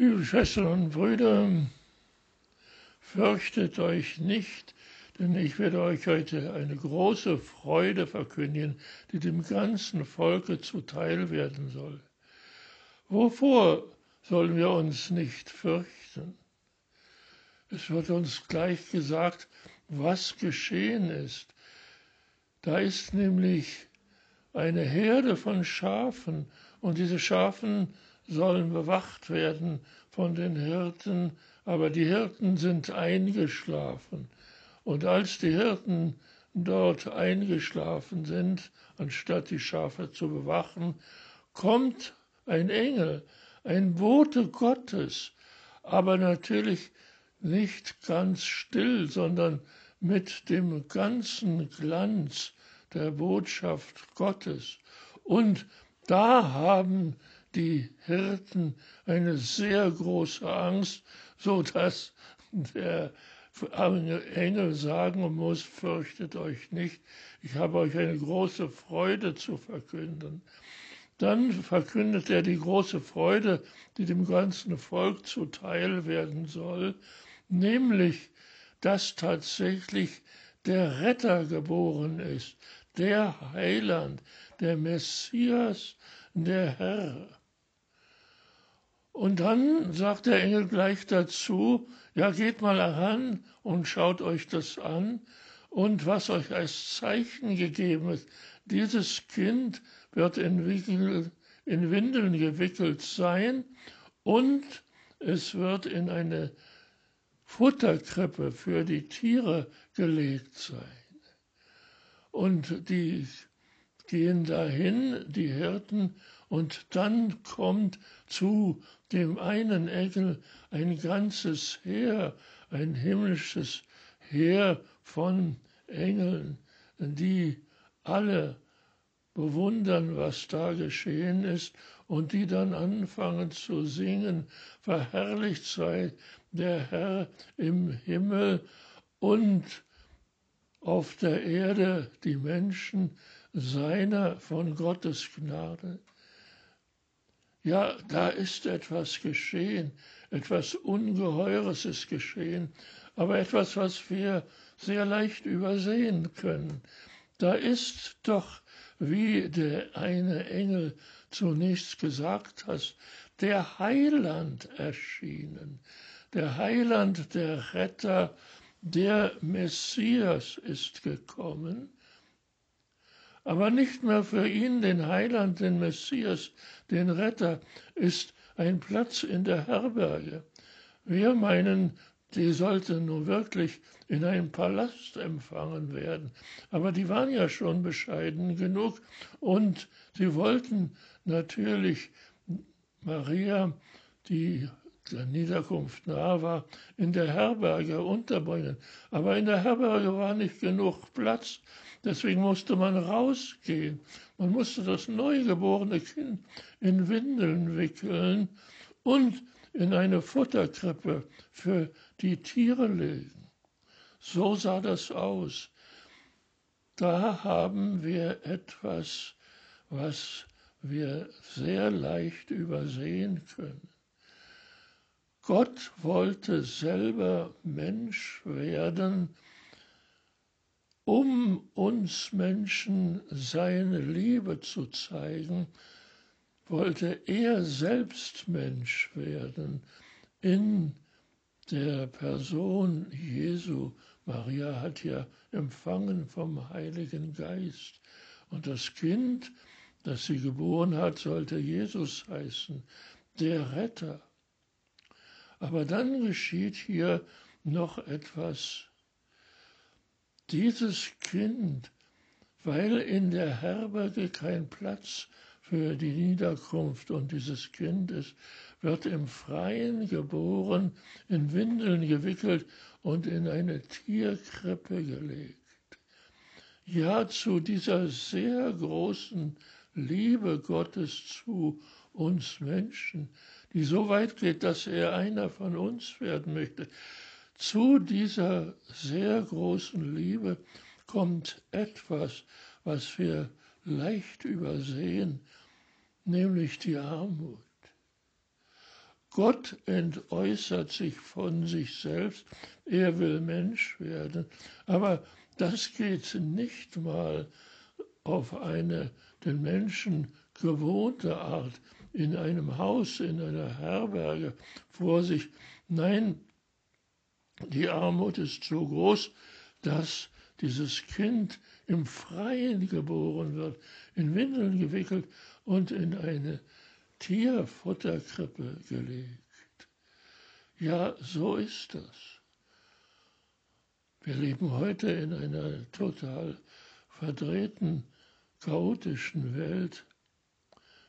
Liebe Schwestern und Brüder, fürchtet euch nicht, denn ich werde euch heute eine große Freude verkündigen, die dem ganzen Volke zuteil werden soll. Wovor sollen wir uns nicht fürchten? Es wird uns gleich gesagt, was geschehen ist. Da ist nämlich eine Herde von Schafen und diese Schafen sollen bewacht werden von den Hirten, aber die Hirten sind eingeschlafen. Und als die Hirten dort eingeschlafen sind, anstatt die Schafe zu bewachen, kommt ein Engel, ein Bote Gottes, aber natürlich nicht ganz still, sondern mit dem ganzen Glanz der Botschaft Gottes. Und da haben die Hirten eine sehr große Angst, so dass der Engel sagen muss, fürchtet euch nicht, ich habe euch eine große Freude zu verkünden. Dann verkündet er die große Freude, die dem ganzen Volk zuteil werden soll, nämlich, dass tatsächlich der Retter geboren ist, der Heiland, der Messias, der Herr. Und dann sagt der Engel gleich dazu, ja, geht mal heran und schaut euch das an. Und was euch als Zeichen gegeben ist, dieses Kind wird in, Wickel, in Windeln gewickelt sein und es wird in eine Futterkrippe für die Tiere gelegt sein. Und die gehen dahin, die Hirten, und dann kommt zu dem einen Engel ein ganzes Heer, ein himmlisches Heer von Engeln, die alle bewundern, was da geschehen ist und die dann anfangen zu singen, verherrlicht sei der Herr im Himmel und auf der Erde die Menschen seiner von Gottes Gnade. Ja, da ist etwas geschehen, etwas Ungeheures ist geschehen, aber etwas, was wir sehr leicht übersehen können. Da ist doch, wie der eine Engel zunächst gesagt hat, der Heiland erschienen. Der Heiland, der Retter, der Messias ist gekommen aber nicht mehr für ihn, den Heiland, den Messias, den Retter, ist ein Platz in der Herberge. Wir meinen, die sollte nun wirklich in einem Palast empfangen werden. Aber die waren ja schon bescheiden genug und sie wollten natürlich Maria, die Niederkunft nahe war, in der Herberge unterbringen. Aber in der Herberge war nicht genug Platz. Deswegen musste man rausgehen. Man musste das neugeborene Kind in Windeln wickeln und in eine Futterkrippe für die Tiere legen. So sah das aus. Da haben wir etwas, was wir sehr leicht übersehen können. Gott wollte selber Mensch werden, um uns Menschen seine Liebe zu zeigen, wollte er selbst Mensch werden in der Person Jesu. Maria hat ja empfangen vom Heiligen Geist. Und das Kind, das sie geboren hat, sollte Jesus heißen, der Retter. Aber dann geschieht hier noch etwas dieses Kind, weil in der Herberge kein Platz für die Niederkunft und dieses Kind ist, wird im Freien geboren, in Windeln gewickelt und in eine Tierkrippe gelegt. Ja, zu dieser sehr großen Liebe Gottes zu uns Menschen, die so weit geht, dass er einer von uns werden möchte, zu dieser sehr großen Liebe kommt etwas, was wir leicht übersehen, nämlich die Armut. Gott entäußert sich von sich selbst, er will Mensch werden, aber das geht nicht mal auf eine den Menschen gewohnte Art, in einem Haus, in einer Herberge vor sich. Nein, die Armut ist so groß, dass dieses Kind im Freien geboren wird, in Windeln gewickelt und in eine Tierfutterkrippe gelegt. Ja, so ist das. Wir leben heute in einer total verdrehten, chaotischen Welt.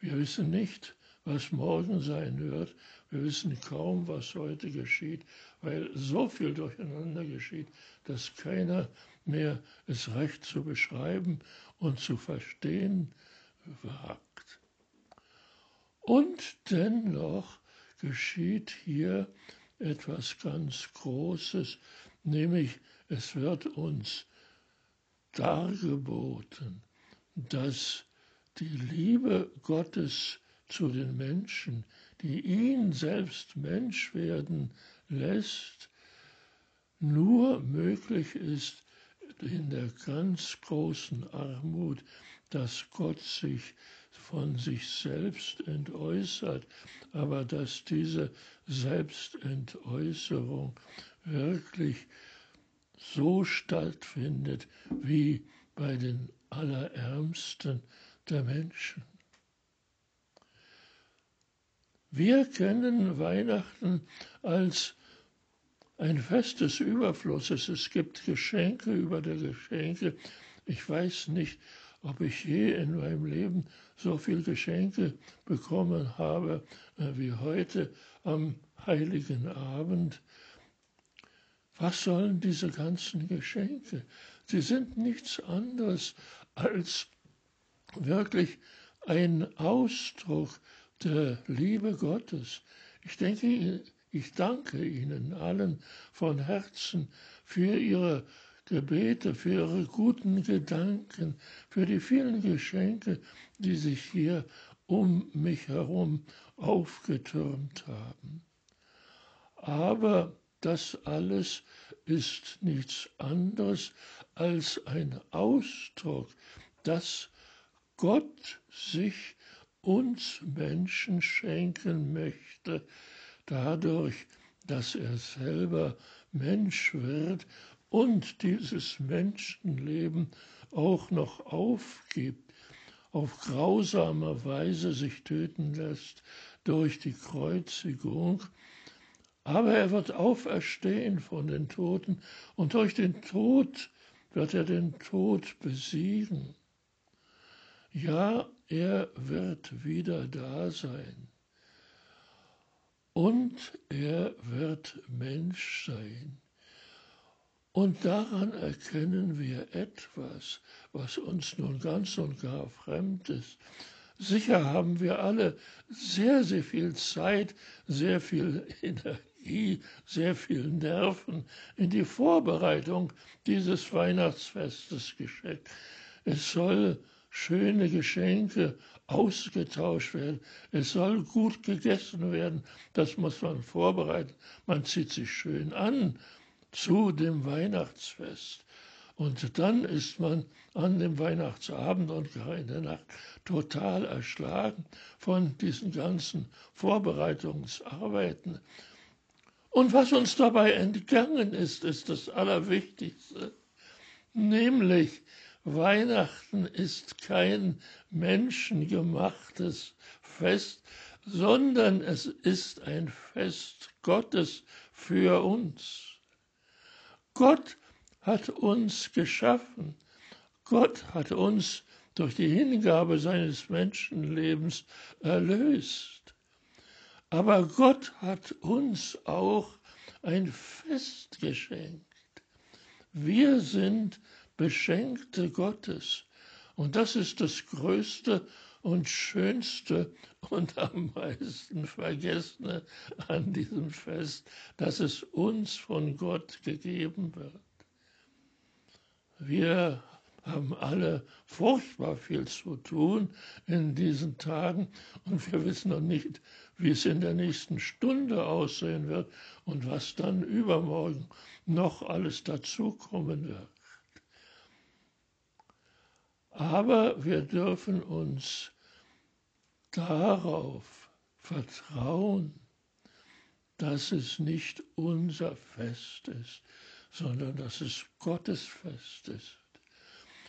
Wir wissen nicht, was morgen sein wird. Wir wissen kaum, was heute geschieht, weil so viel durcheinander geschieht, dass keiner mehr es recht zu beschreiben und zu verstehen wagt. Und dennoch geschieht hier etwas ganz Großes, nämlich es wird uns dargeboten, dass die Liebe Gottes zu den Menschen, die ihn selbst Mensch werden lässt, nur möglich ist in der ganz großen Armut, dass Gott sich von sich selbst entäußert, aber dass diese Selbstentäußerung wirklich so stattfindet wie bei den Allerärmsten der Menschen. Wir kennen Weihnachten als ein Fest des Überflusses. Es gibt Geschenke über der Geschenke. Ich weiß nicht, ob ich je in meinem Leben so viel Geschenke bekommen habe äh, wie heute am heiligen Abend. Was sollen diese ganzen Geschenke? Sie sind nichts anderes als wirklich ein Ausdruck der Liebe Gottes. Ich denke, ich danke Ihnen allen von Herzen für Ihre Gebete, für Ihre guten Gedanken, für die vielen Geschenke, die sich hier um mich herum aufgetürmt haben. Aber das alles ist nichts anderes als ein Ausdruck, dass Gott sich uns Menschen schenken möchte, dadurch, dass er selber Mensch wird und dieses Menschenleben auch noch aufgibt, auf grausame Weise sich töten lässt durch die Kreuzigung. Aber er wird auferstehen von den Toten und durch den Tod wird er den Tod besiegen. Ja, er wird wieder da sein. Und er wird Mensch sein. Und daran erkennen wir etwas, was uns nun ganz und gar fremd ist. Sicher haben wir alle sehr, sehr viel Zeit, sehr viel Energie, sehr viel Nerven in die Vorbereitung dieses Weihnachtsfestes geschickt. Es soll schöne Geschenke ausgetauscht werden. Es soll gut gegessen werden. Das muss man vorbereiten. Man zieht sich schön an zu dem Weihnachtsfest. Und dann ist man an dem Weihnachtsabend und gar in der Nacht total erschlagen von diesen ganzen Vorbereitungsarbeiten. Und was uns dabei entgangen ist, ist das Allerwichtigste, nämlich Weihnachten ist kein menschengemachtes Fest, sondern es ist ein Fest Gottes für uns. Gott hat uns geschaffen. Gott hat uns durch die Hingabe seines Menschenlebens erlöst. Aber Gott hat uns auch ein Fest geschenkt. Wir sind Beschenkte Gottes. Und das ist das Größte und Schönste und am meisten Vergessene an diesem Fest, dass es uns von Gott gegeben wird. Wir haben alle furchtbar viel zu tun in diesen Tagen und wir wissen noch nicht, wie es in der nächsten Stunde aussehen wird und was dann übermorgen noch alles dazukommen wird. Aber wir dürfen uns darauf vertrauen, dass es nicht unser Fest ist, sondern dass es Gottes Fest ist.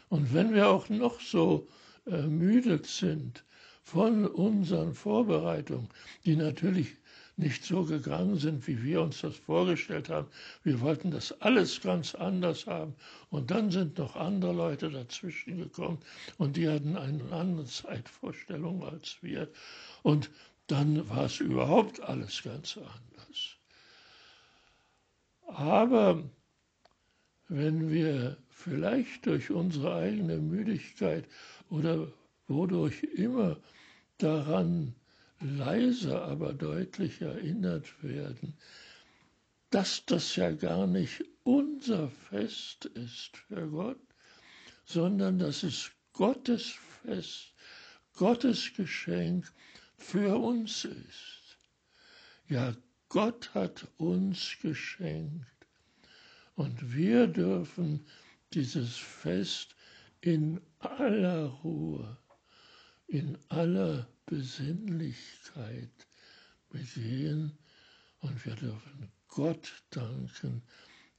Und wenn wir auch noch so ermüdet sind von unseren Vorbereitungen, die natürlich nicht so gegangen sind, wie wir uns das vorgestellt haben. Wir wollten das alles ganz anders haben. Und dann sind noch andere Leute dazwischen gekommen und die hatten eine andere Zeitvorstellung als wir. Und dann war es überhaupt alles ganz anders. Aber wenn wir vielleicht durch unsere eigene Müdigkeit oder wodurch immer daran leise, aber deutlich erinnert werden, dass das ja gar nicht unser Fest ist für Gott, sondern dass es Gottes Fest, Gottes Geschenk für uns ist. Ja, Gott hat uns geschenkt und wir dürfen dieses Fest in aller Ruhe, in aller Besinnlichkeit begehen und wir dürfen Gott danken,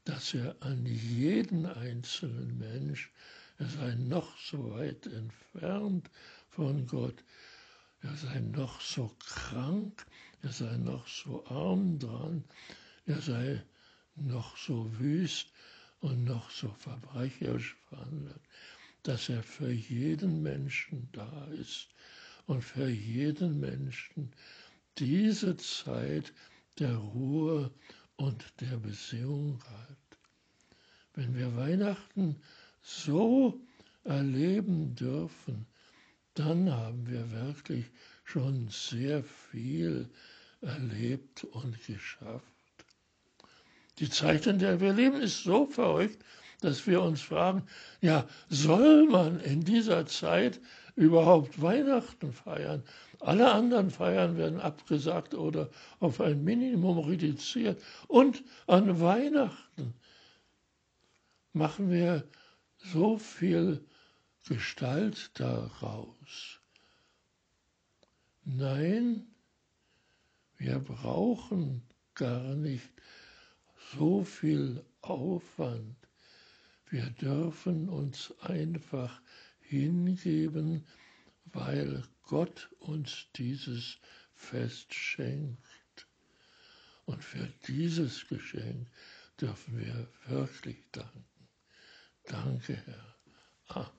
dass er an jeden einzelnen Mensch, er sei noch so weit entfernt von Gott, er sei noch so krank, er sei noch so arm dran, er sei noch so wüst und noch so verbrecherisch verhandelt, dass er für jeden Menschen da ist und für jeden Menschen diese Zeit der Ruhe und der Besinnung hat. Wenn wir Weihnachten so erleben dürfen, dann haben wir wirklich schon sehr viel erlebt und geschafft. Die Zeit, in der wir leben, ist so verrückt, dass wir uns fragen, ja, soll man in dieser Zeit überhaupt Weihnachten feiern? Alle anderen Feiern werden abgesagt oder auf ein Minimum reduziert. Und an Weihnachten machen wir so viel Gestalt daraus. Nein, wir brauchen gar nicht so viel Aufwand. Wir dürfen uns einfach hingeben, weil Gott uns dieses Fest schenkt. Und für dieses Geschenk dürfen wir wirklich danken. Danke, Herr. Amen.